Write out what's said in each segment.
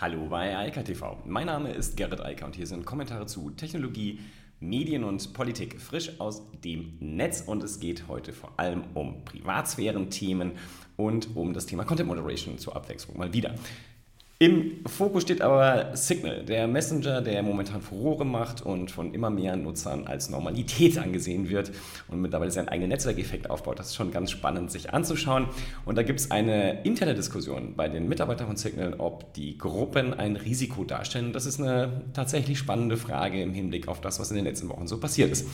Hallo bei Eika TV. Mein Name ist Gerrit Eiker und hier sind Kommentare zu Technologie, Medien und Politik frisch aus dem Netz und es geht heute vor allem um Privatsphären-Themen und um das Thema Content Moderation zur Abwechslung mal wieder. Im Fokus steht aber Signal, der Messenger, der momentan Furore macht und von immer mehr Nutzern als Normalität angesehen wird und mittlerweile seinen eigenen Netzwerkeffekt aufbaut. Das ist schon ganz spannend, sich anzuschauen. Und da gibt es eine interne Diskussion bei den Mitarbeitern von Signal, ob die Gruppen ein Risiko darstellen. Das ist eine tatsächlich spannende Frage im Hinblick auf das, was in den letzten Wochen so passiert ist.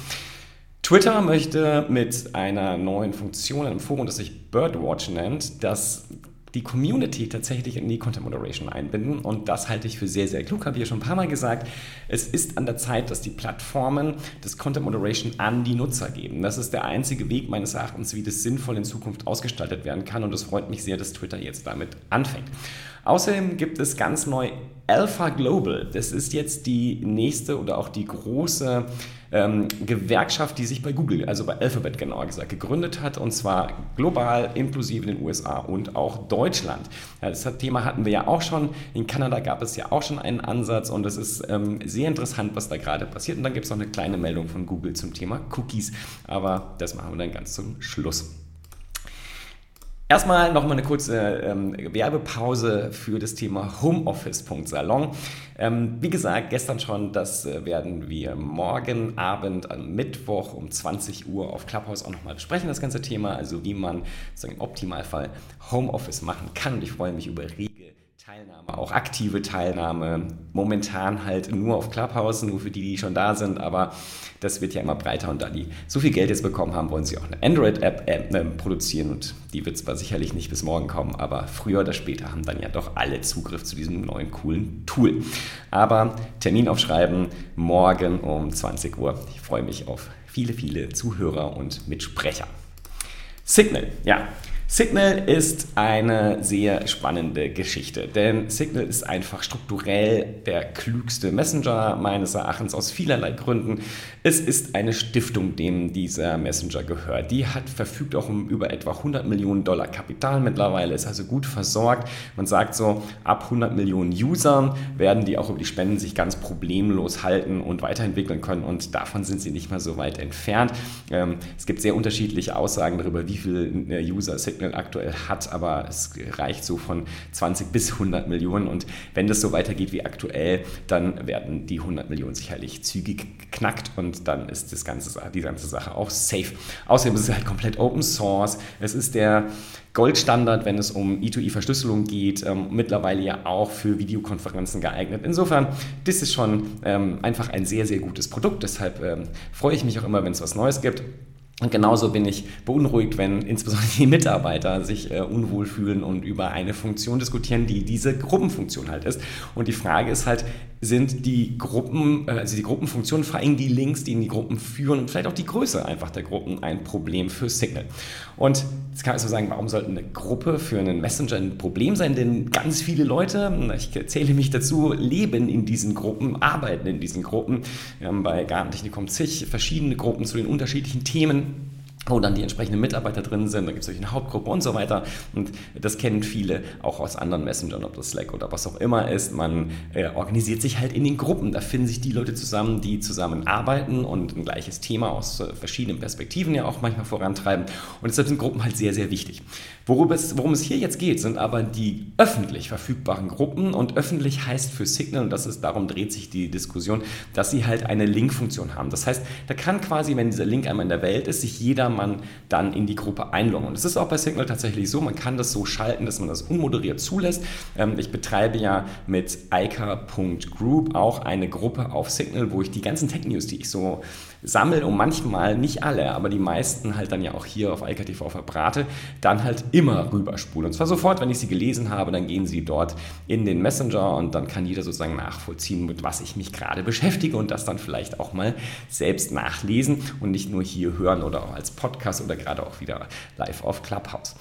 Twitter möchte mit einer neuen Funktion, einem Forum, das sich Birdwatch nennt, das die Community tatsächlich in die Content Moderation einbinden. Und das halte ich für sehr, sehr klug, habe ich ja schon ein paar Mal gesagt. Es ist an der Zeit, dass die Plattformen das Content Moderation an die Nutzer geben. Das ist der einzige Weg meines Erachtens, wie das sinnvoll in Zukunft ausgestaltet werden kann. Und es freut mich sehr, dass Twitter jetzt damit anfängt. Außerdem gibt es ganz neu Alpha Global. Das ist jetzt die nächste oder auch die große ähm, Gewerkschaft, die sich bei Google, also bei Alphabet genauer gesagt, gegründet hat und zwar global, inklusive den USA und auch Deutschland. Ja, das Thema hatten wir ja auch schon. In Kanada gab es ja auch schon einen Ansatz und es ist ähm, sehr interessant, was da gerade passiert. Und dann gibt es noch eine kleine Meldung von Google zum Thema Cookies, aber das machen wir dann ganz zum Schluss. Erstmal nochmal eine kurze ähm, Werbepause für das Thema Homeoffice.salon. Ähm, wie gesagt, gestern schon, das äh, werden wir morgen Abend am Mittwoch um 20 Uhr auf Clubhouse auch nochmal besprechen, das ganze Thema. Also wie man sozusagen im Optimalfall Homeoffice machen kann. Und ich freue mich über rege Teilnahme, auch aktive Teilnahme. Momentan halt nur auf Clubhouse, nur für die, die schon da sind, aber das wird ja immer breiter und da die so viel Geld jetzt bekommen haben, wollen sie auch eine Android-App äh, produzieren und die wird zwar sicherlich nicht bis morgen kommen, aber früher oder später haben dann ja doch alle Zugriff zu diesem neuen coolen Tool. Aber Termin aufschreiben, morgen um 20 Uhr. Ich freue mich auf viele, viele Zuhörer und Mitsprecher. Signal, ja. Signal ist eine sehr spannende Geschichte, denn Signal ist einfach strukturell der klügste Messenger meines Erachtens aus vielerlei Gründen. Es ist eine Stiftung, dem dieser Messenger gehört. Die hat verfügt auch um über etwa 100 Millionen Dollar Kapital mittlerweile, ist also gut versorgt. Man sagt so, ab 100 Millionen Usern werden die auch über die Spenden sich ganz problemlos halten und weiterentwickeln können und davon sind sie nicht mal so weit entfernt. Ähm, es gibt sehr unterschiedliche Aussagen darüber, wie viele äh, User Signal Signal aktuell hat, aber es reicht so von 20 bis 100 Millionen und wenn das so weitergeht wie aktuell, dann werden die 100 Millionen sicherlich zügig geknackt und dann ist das ganze, die ganze Sache auch safe. Außerdem ist es halt komplett Open Source, es ist der Goldstandard, wenn es um E2E-Verschlüsselung geht, ähm, mittlerweile ja auch für Videokonferenzen geeignet. Insofern, das ist schon ähm, einfach ein sehr, sehr gutes Produkt. Deshalb ähm, freue ich mich auch immer, wenn es was Neues gibt. Und genauso bin ich beunruhigt, wenn insbesondere die Mitarbeiter sich äh, unwohl fühlen und über eine Funktion diskutieren, die diese Gruppenfunktion halt ist. Und die Frage ist halt, sind die Gruppen, äh, also die Gruppenfunktionen, vor allem die Links, die in die Gruppen führen und vielleicht auch die Größe einfach der Gruppen ein Problem für Signal. Und jetzt kann ich so sagen, warum sollte eine Gruppe für einen Messenger ein Problem sein? Denn ganz viele Leute, ich zähle mich dazu, leben in diesen Gruppen, arbeiten in diesen Gruppen. Wir haben bei Gartentechnik zig verschiedene Gruppen zu den unterschiedlichen Themen wo dann die entsprechenden Mitarbeiter drin sind, da gibt es natürlich eine Hauptgruppe und so weiter. Und das kennen viele auch aus anderen Messengern, ob das Slack oder was auch immer ist. Man äh, organisiert sich halt in den Gruppen. Da finden sich die Leute zusammen, die zusammen arbeiten und ein gleiches Thema aus äh, verschiedenen Perspektiven ja auch manchmal vorantreiben. Und deshalb sind Gruppen halt sehr, sehr wichtig. Worum es, worum es hier jetzt geht, sind aber die öffentlich verfügbaren Gruppen. Und öffentlich heißt für Signal, und das ist, darum dreht sich die Diskussion, dass sie halt eine Link-Funktion haben. Das heißt, da kann quasi, wenn dieser Link einmal in der Welt ist, sich jeder man dann in die Gruppe einloggen. Und es ist auch bei Signal tatsächlich so, man kann das so schalten, dass man das unmoderiert zulässt. Ähm, ich betreibe ja mit ica.group auch eine Gruppe auf Signal, wo ich die ganzen Tech-News, die ich so sammle und manchmal, nicht alle, aber die meisten halt dann ja auch hier auf IKTV verbrate, dann halt immer rüberspule. Und zwar sofort, wenn ich sie gelesen habe, dann gehen sie dort in den Messenger und dann kann jeder sozusagen nachvollziehen, mit was ich mich gerade beschäftige und das dann vielleicht auch mal selbst nachlesen und nicht nur hier hören oder auch als Podcast oder gerade auch wieder live auf Clubhouse.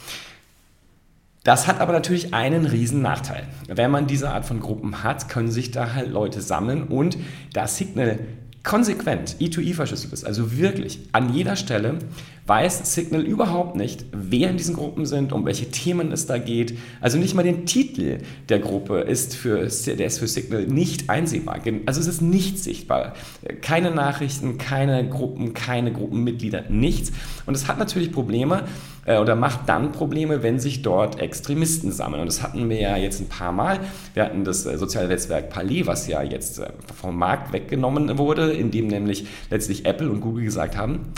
Das hat aber natürlich einen riesen Nachteil. Wenn man diese Art von Gruppen hat, können sich da halt Leute sammeln und das Signal konsequent E2E verschlüsselt ist, also wirklich an jeder Stelle weiß Signal überhaupt nicht, wer in diesen Gruppen sind, um welche Themen es da geht. Also nicht mal den Titel der Gruppe ist für, der ist für Signal nicht einsehbar. Also es ist nicht sichtbar. Keine Nachrichten, keine Gruppen, keine Gruppenmitglieder, nichts. Und es hat natürlich Probleme äh, oder macht dann Probleme, wenn sich dort Extremisten sammeln. Und das hatten wir ja jetzt ein paar Mal. Wir hatten das äh, soziale Netzwerk Pali, was ja jetzt äh, vom Markt weggenommen wurde, indem nämlich letztlich Apple und Google gesagt haben,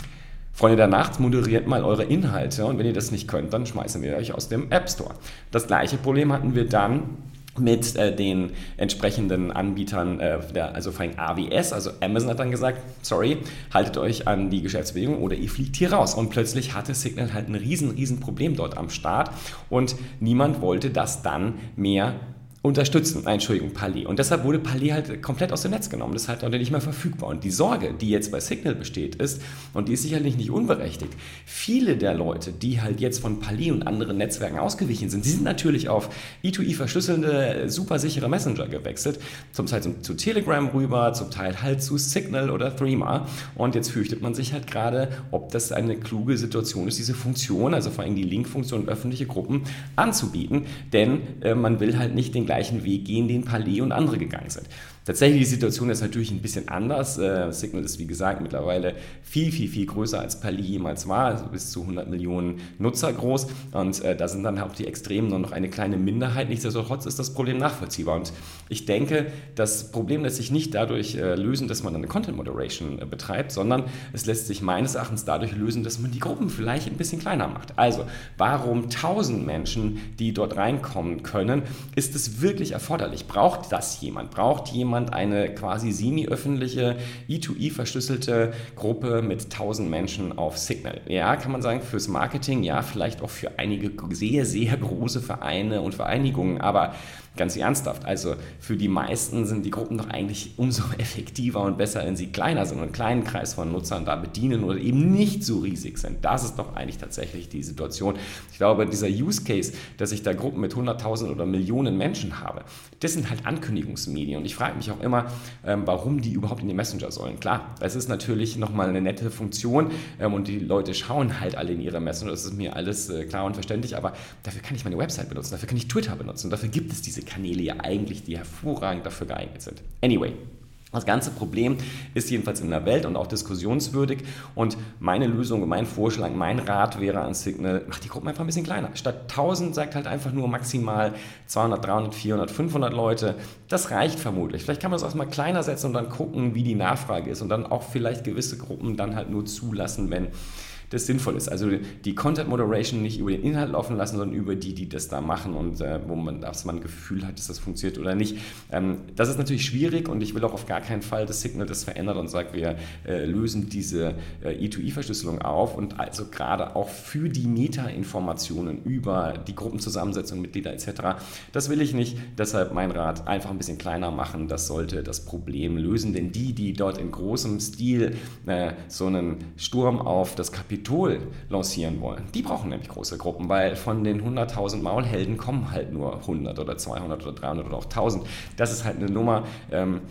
Freunde der Nacht, moderiert mal eure Inhalte und wenn ihr das nicht könnt, dann schmeißen wir euch aus dem App Store. Das gleiche Problem hatten wir dann mit äh, den entsprechenden Anbietern, äh, der, also vor allem AWS, also Amazon hat dann gesagt, sorry, haltet euch an die Geschäftsbedingungen oder ihr fliegt hier raus. Und plötzlich hatte Signal halt ein riesen, riesen Problem dort am Start und niemand wollte das dann mehr unterstützen. Nein, Entschuldigung, Palais. Und deshalb wurde Palais halt komplett aus dem Netz genommen. Das ist halt heute nicht mehr verfügbar. Und die Sorge, die jetzt bei Signal besteht, ist, und die ist sicherlich nicht unberechtigt, viele der Leute, die halt jetzt von Palais und anderen Netzwerken ausgewichen sind, die sind natürlich auf E2E verschlüsselnde, super sichere Messenger gewechselt. Zum Teil zu Telegram rüber, zum Teil halt zu Signal oder Threema. Und jetzt fürchtet man sich halt gerade, ob das eine kluge Situation ist, diese Funktion, also vor allem die Link-Funktion öffentliche Gruppen anzubieten. Denn äh, man will halt nicht den gleichen gleichen Weg gehen, den Palais und andere gegangen sind. Tatsächlich, die Situation ist natürlich ein bisschen anders. Äh, Signal ist, wie gesagt, mittlerweile viel, viel, viel größer als Pali jemals war, also bis zu 100 Millionen Nutzer groß. Und äh, da sind dann auch die Extremen nur noch eine kleine Minderheit. Nichtsdestotrotz ist das Problem nachvollziehbar. Und ich denke, das Problem lässt sich nicht dadurch äh, lösen, dass man eine Content Moderation äh, betreibt, sondern es lässt sich meines Erachtens dadurch lösen, dass man die Gruppen vielleicht ein bisschen kleiner macht. Also, warum 1000 Menschen, die dort reinkommen können, ist es wirklich erforderlich? Braucht das jemand? Braucht jemand jemand eine quasi semi-öffentliche E2E verschlüsselte Gruppe mit 1000 Menschen auf Signal. Ja, kann man sagen, fürs Marketing, ja, vielleicht auch für einige sehr, sehr große Vereine und Vereinigungen, aber Ganz ernsthaft, also für die meisten sind die Gruppen doch eigentlich umso effektiver und besser, wenn sie kleiner sind und einen kleinen Kreis von Nutzern da bedienen oder eben nicht so riesig sind. Das ist doch eigentlich tatsächlich die Situation. Ich glaube, dieser Use Case, dass ich da Gruppen mit 100.000 oder Millionen Menschen habe, das sind halt Ankündigungsmedien. Und ich frage mich auch immer, ähm, warum die überhaupt in die Messenger sollen. Klar, es ist natürlich nochmal eine nette Funktion ähm, und die Leute schauen halt alle in ihre Messenger. Das ist mir alles äh, klar und verständlich, aber dafür kann ich meine Website benutzen, dafür kann ich Twitter benutzen, dafür gibt es diese Kanäle ja eigentlich, die hervorragend dafür geeignet sind. Anyway, das ganze Problem ist jedenfalls in der Welt und auch diskussionswürdig. Und meine Lösung, mein Vorschlag, mein Rat wäre an Signal, macht die Gruppen einfach ein bisschen kleiner. Statt 1000 sagt halt einfach nur maximal 200, 300, 400, 500 Leute. Das reicht vermutlich. Vielleicht kann man es auch mal kleiner setzen und dann gucken, wie die Nachfrage ist und dann auch vielleicht gewisse Gruppen dann halt nur zulassen, wenn das sinnvoll ist. Also die Content Moderation nicht über den Inhalt laufen lassen, sondern über die, die das da machen und äh, wo man, dass man ein Gefühl hat, dass das funktioniert oder nicht. Ähm, das ist natürlich schwierig und ich will auch auf gar keinen Fall das Signal das verändert und sagt, wir äh, lösen diese äh, E2E-Verschlüsselung auf und also gerade auch für die Meta-Informationen über die Gruppenzusammensetzung, Mitglieder etc. Das will ich nicht. Deshalb mein Rat, einfach ein bisschen kleiner machen. Das sollte das Problem lösen, denn die, die dort in großem Stil äh, so einen Sturm auf das Kapital Kapitol lancieren wollen, die brauchen nämlich große Gruppen, weil von den 100.000 Maulhelden kommen halt nur 100 oder 200 oder 300 oder auch 1000. Das ist halt eine Nummer, ähm,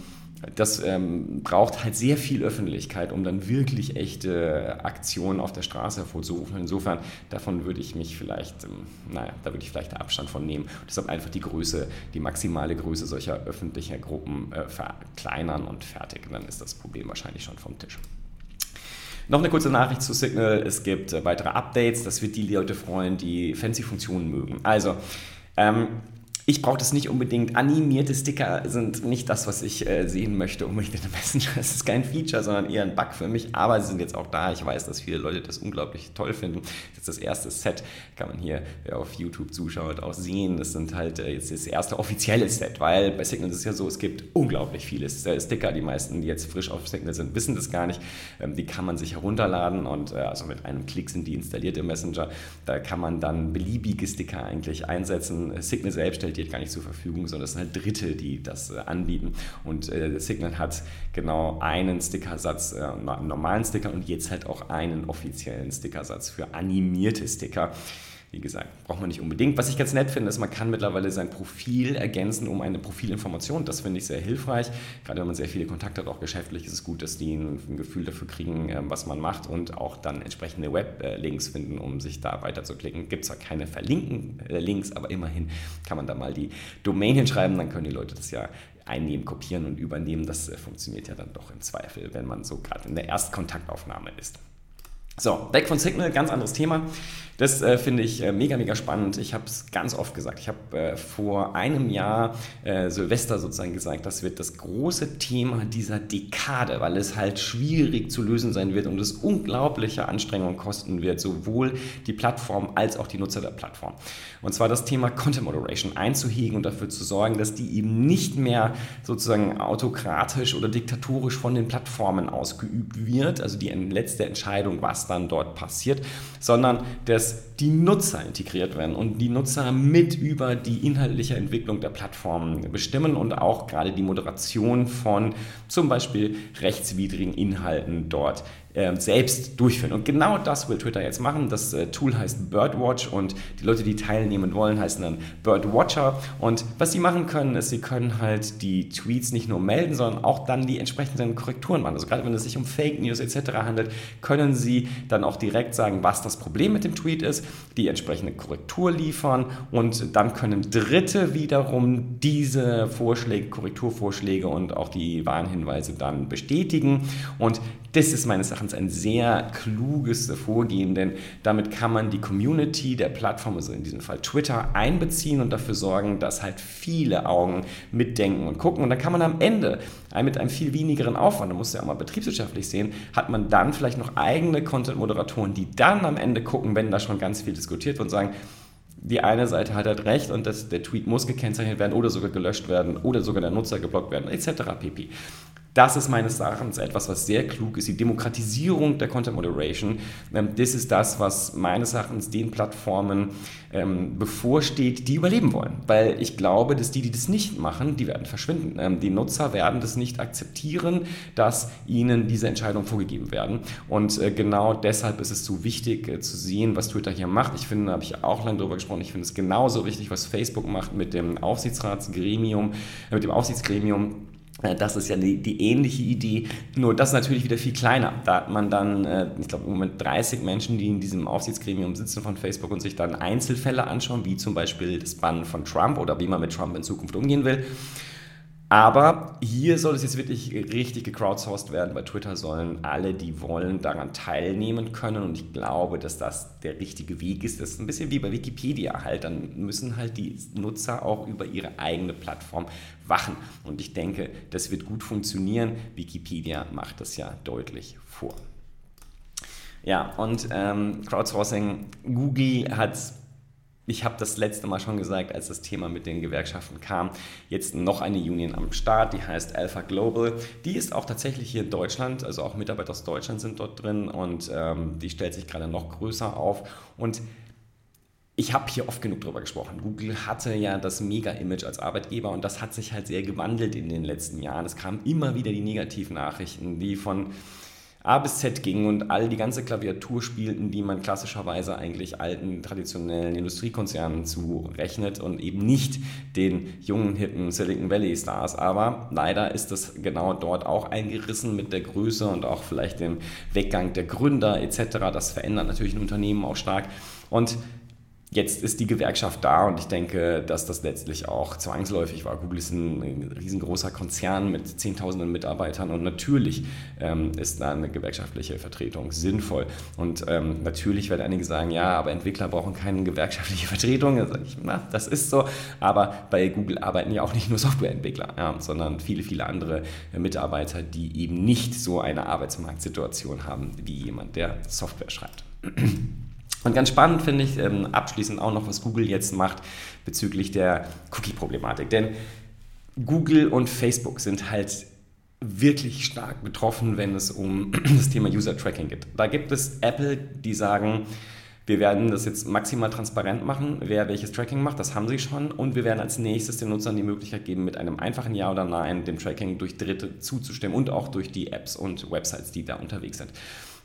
das ähm, braucht halt sehr viel Öffentlichkeit, um dann wirklich echte Aktionen auf der Straße hervorzurufen. Insofern, davon würde ich mich vielleicht, ähm, naja, da würde ich vielleicht Abstand von nehmen. Deshalb einfach die Größe, die maximale Größe solcher öffentlicher Gruppen äh, verkleinern und fertig. Und dann ist das Problem wahrscheinlich schon vom Tisch. Noch eine kurze Nachricht zu Signal. Es gibt äh, weitere Updates. Das wird die Leute freuen, die fancy Funktionen mögen. Also, ähm, ich brauche das nicht unbedingt. Animierte Sticker sind nicht das, was ich äh, sehen möchte unbedingt in Messenger. Das ist kein Feature, sondern eher ein Bug für mich. Aber sie sind jetzt auch da. Ich weiß, dass viele Leute das unglaublich toll finden. Das ist das erste Set. Kann man hier, wer auf YouTube zuschaut, auch sehen. Das sind halt äh, jetzt das erste offizielle Set, weil bei Signal ist es ja so, es gibt unglaublich viele Sticker. Die meisten, die jetzt frisch auf Signal sind, wissen das gar nicht. Ähm, die kann man sich herunterladen und äh, also mit einem Klick sind die installiert im Messenger. Da kann man dann beliebige Sticker eigentlich einsetzen. Signal selbst stellt stellt gar nicht zur Verfügung, sondern es sind halt Dritte, die das äh, anbieten. Und äh, Signal hat genau einen Stickersatz, äh, einen normalen Sticker und jetzt halt auch einen offiziellen Stickersatz für animierte Sticker. Wie gesagt, braucht man nicht unbedingt. Was ich ganz nett finde, ist, man kann mittlerweile sein Profil ergänzen um eine Profilinformation. Das finde ich sehr hilfreich. Gerade wenn man sehr viele Kontakte hat, auch geschäftlich, ist es gut, dass die ein, Gefühl dafür kriegen, ähm, was man macht und auch dann entsprechende Weblinks finden, um sich da weiterzuklicken. Gibt zwar keine verlinken äh, Links, aber immerhin kann man da mal die Domain hinschreiben, dann können die Leute das ja einnehmen, kopieren und übernehmen. Das äh, funktioniert ja dann doch im Zweifel, wenn man so gerade in der Erstkontaktaufnahme ist. So, weg von Signal, ganz anderes Thema. Das äh, finde ich äh, mega, mega spannend. Ich habe es ganz oft gesagt. Ich habe äh, vor einem Jahr äh, Silvester sozusagen gesagt, das wird das große Thema dieser Dekade, weil es halt schwierig zu lösen sein wird und es unglaubliche Anstrengungen kosten wird, sowohl die Plattform als auch die Nutzer der Plattform. Und zwar das Thema Content Moderation einzuhegen und dafür zu sorgen, dass die eben nicht mehr sozusagen autokratisch oder diktatorisch von den Plattformen ausgeübt wird, also die letzte Entscheidung, was dann dort passiert, sondern dass die Nutzer integriert werden und die Nutzer mit über die inhaltliche Entwicklung der Plattformen bestimmen und auch gerade die Moderation von zum Beispiel rechtswidrigen Inhalten dort selbst durchführen. Und genau das will Twitter jetzt machen. Das äh, Tool heißt Birdwatch und die Leute, die teilnehmen wollen, heißen dann Birdwatcher. Und was sie machen können, ist, sie können halt die Tweets nicht nur melden, sondern auch dann die entsprechenden Korrekturen machen. Also gerade wenn es sich um Fake News etc. handelt, können sie dann auch direkt sagen, was das Problem mit dem Tweet ist, die entsprechende Korrektur liefern und dann können Dritte wiederum diese Vorschläge, Korrekturvorschläge und auch die Warnhinweise dann bestätigen. Und das ist meines Erachtens ein sehr kluges Vorgehen, denn damit kann man die Community der Plattform, also in diesem Fall Twitter, einbeziehen und dafür sorgen, dass halt viele Augen mitdenken und gucken. Und dann kann man am Ende mit einem viel wenigeren Aufwand, da muss ja auch mal betriebswirtschaftlich sehen, hat man dann vielleicht noch eigene Content-Moderatoren, die dann am Ende gucken, wenn da schon ganz viel diskutiert wird und sagen, die eine Seite hat halt recht und das, der Tweet muss gekennzeichnet werden oder sogar gelöscht werden oder sogar der Nutzer geblockt werden, etc. pp. Das ist meines Erachtens etwas, was sehr klug ist. Die Demokratisierung der Content Moderation, ähm, das ist das, was meines Erachtens den Plattformen ähm, bevorsteht, die überleben wollen. Weil ich glaube, dass die, die das nicht machen, die werden verschwinden. Ähm, die Nutzer werden das nicht akzeptieren, dass ihnen diese Entscheidungen vorgegeben werden. Und äh, genau deshalb ist es so wichtig äh, zu sehen, was Twitter hier macht. Ich finde, da habe ich auch lange drüber gesprochen, ich finde es genauso wichtig, was Facebook macht mit dem Aufsichtsratsgremium, äh, mit dem Aufsichtsgremium das ist ja die, die, ähnliche Idee, nur das natürlich wieder viel kleiner. Da hat man dann, äh, ich glaube, im Moment 30 Menschen, die in diesem Aufsichtsgremium sitzen von Facebook und sich dann Einzelfälle anschauen, wie zum Beispiel das Bannen von Trump oder wie man mit Trump in Zukunft umgehen will. Aber hier soll es jetzt wirklich richtig gecrowdsourced werden. Bei Twitter sollen alle, die wollen, daran teilnehmen können. Und ich glaube, dass das der richtige Weg ist. Das ist ein bisschen wie bei Wikipedia halt. Dann müssen halt die Nutzer auch über ihre eigene Plattform wachen. Und ich denke, das wird gut funktionieren. Wikipedia macht das ja deutlich vor. Ja, und ähm, Crowdsourcing, Google hat ich habe das letzte Mal schon gesagt, als das Thema mit den Gewerkschaften kam, jetzt noch eine Union am Start, die heißt Alpha Global. Die ist auch tatsächlich hier in Deutschland, also auch Mitarbeiter aus Deutschland sind dort drin und ähm, die stellt sich gerade noch größer auf. Und ich habe hier oft genug drüber gesprochen. Google hatte ja das Mega-Image als Arbeitgeber und das hat sich halt sehr gewandelt in den letzten Jahren. Es kamen immer wieder die negativen Nachrichten, die von A bis Z gingen und all die ganze Klaviatur spielten, die man klassischerweise eigentlich alten, traditionellen Industriekonzernen zurechnet und eben nicht den jungen, hippen Silicon Valley Stars. Aber leider ist das genau dort auch eingerissen mit der Größe und auch vielleicht dem Weggang der Gründer etc. Das verändert natürlich ein Unternehmen auch stark. Und Jetzt ist die Gewerkschaft da und ich denke, dass das letztlich auch zwangsläufig war. Google ist ein riesengroßer Konzern mit Zehntausenden Mitarbeitern und natürlich ähm, ist da eine gewerkschaftliche Vertretung sinnvoll. Und ähm, natürlich werden einige sagen, ja, aber Entwickler brauchen keine gewerkschaftliche Vertretung. Da ich, na, das ist so. Aber bei Google arbeiten ja auch nicht nur Softwareentwickler, ja, sondern viele, viele andere Mitarbeiter, die eben nicht so eine Arbeitsmarktsituation haben wie jemand, der Software schreibt. Und ganz spannend finde ich ähm, abschließend auch noch, was Google jetzt macht bezüglich der Cookie-Problematik. Denn Google und Facebook sind halt wirklich stark betroffen, wenn es um das Thema User-Tracking geht. Da gibt es Apple, die sagen, wir werden das jetzt maximal transparent machen, wer welches Tracking macht, das haben sie schon. Und wir werden als nächstes den Nutzern die Möglichkeit geben, mit einem einfachen Ja oder Nein dem Tracking durch Dritte zuzustimmen und auch durch die Apps und Websites, die da unterwegs sind.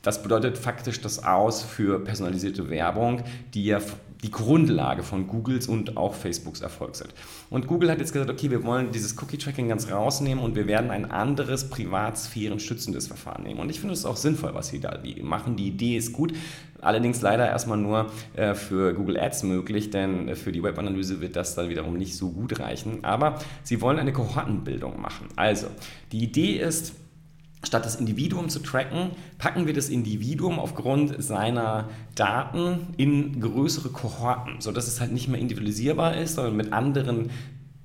Das bedeutet faktisch das Aus für personalisierte Werbung, die ja die Grundlage von Googles und auch Facebooks Erfolg sind. Und Google hat jetzt gesagt, okay, wir wollen dieses Cookie-Tracking ganz rausnehmen und wir werden ein anderes privatsphären-schützendes Verfahren nehmen. Und ich finde es auch sinnvoll, was sie da machen. Die Idee ist gut, allerdings leider erstmal nur äh, für Google Ads möglich, denn äh, für die Webanalyse wird das dann wiederum nicht so gut reichen. Aber sie wollen eine Kohortenbildung machen. Also, die Idee ist, Statt das Individuum zu tracken, packen wir das Individuum aufgrund seiner Daten in größere Kohorten, sodass es halt nicht mehr individualisierbar ist, sondern mit anderen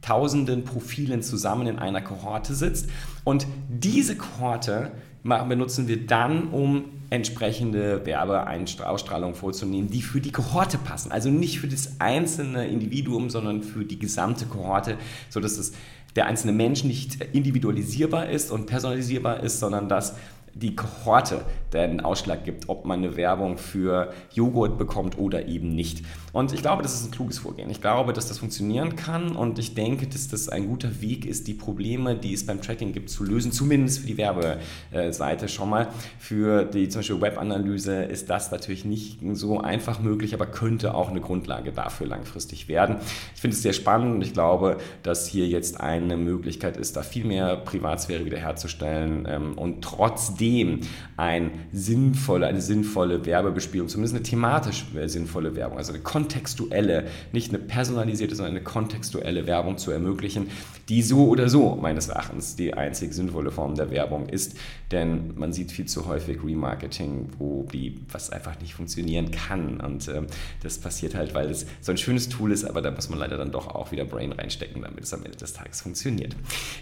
tausenden Profilen zusammen in einer Kohorte sitzt. Und diese Kohorte benutzen wir dann, um entsprechende Werbeausstrahlungen vorzunehmen, die für die Kohorte passen. Also nicht für das einzelne Individuum, sondern für die gesamte Kohorte, sodass es der einzelne Mensch nicht individualisierbar ist und personalisierbar ist, sondern dass die Kohorte den Ausschlag gibt, ob man eine Werbung für Joghurt bekommt oder eben nicht. Und ich glaube, das ist ein kluges Vorgehen. Ich glaube, dass das funktionieren kann und ich denke, dass das ein guter Weg ist, die Probleme, die es beim Tracking gibt, zu lösen, zumindest für die Werbeseite schon mal. Für die zum Beispiel Webanalyse ist das natürlich nicht so einfach möglich, aber könnte auch eine Grundlage dafür langfristig werden. Ich finde es sehr spannend und ich glaube, dass hier jetzt eine Möglichkeit ist, da viel mehr Privatsphäre wiederherzustellen ähm, und trotzdem trotzdem ein sinnvolle, eine sinnvolle Werbebespielung, zumindest eine thematisch sinnvolle Werbung, also eine kontextuelle, nicht eine personalisierte, sondern eine kontextuelle Werbung zu ermöglichen, die so oder so meines Erachtens die einzig sinnvolle Form der Werbung ist. Denn man sieht viel zu häufig Remarketing, wo die, was einfach nicht funktionieren kann. Und äh, das passiert halt, weil es so ein schönes Tool ist, aber da muss man leider dann doch auch wieder Brain reinstecken, damit es am Ende des Tages funktioniert.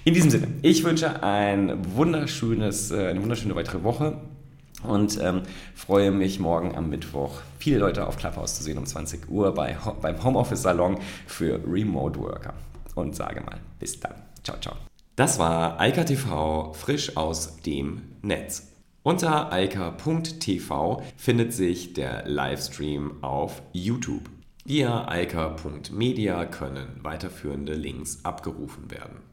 In diesem Sinne, ich wünsche ein wunderschönes, äh, eine wunderschöne eine weitere Woche und ähm, freue mich morgen am Mittwoch viele Leute auf Clubhouse zu sehen um 20 Uhr bei, beim Homeoffice Salon für Remote Worker. Und sage mal, bis dann. Ciao, ciao. Das war Eika TV frisch aus dem Netz. Unter eika.tv findet sich der Livestream auf YouTube. Via eika.media können weiterführende Links abgerufen werden.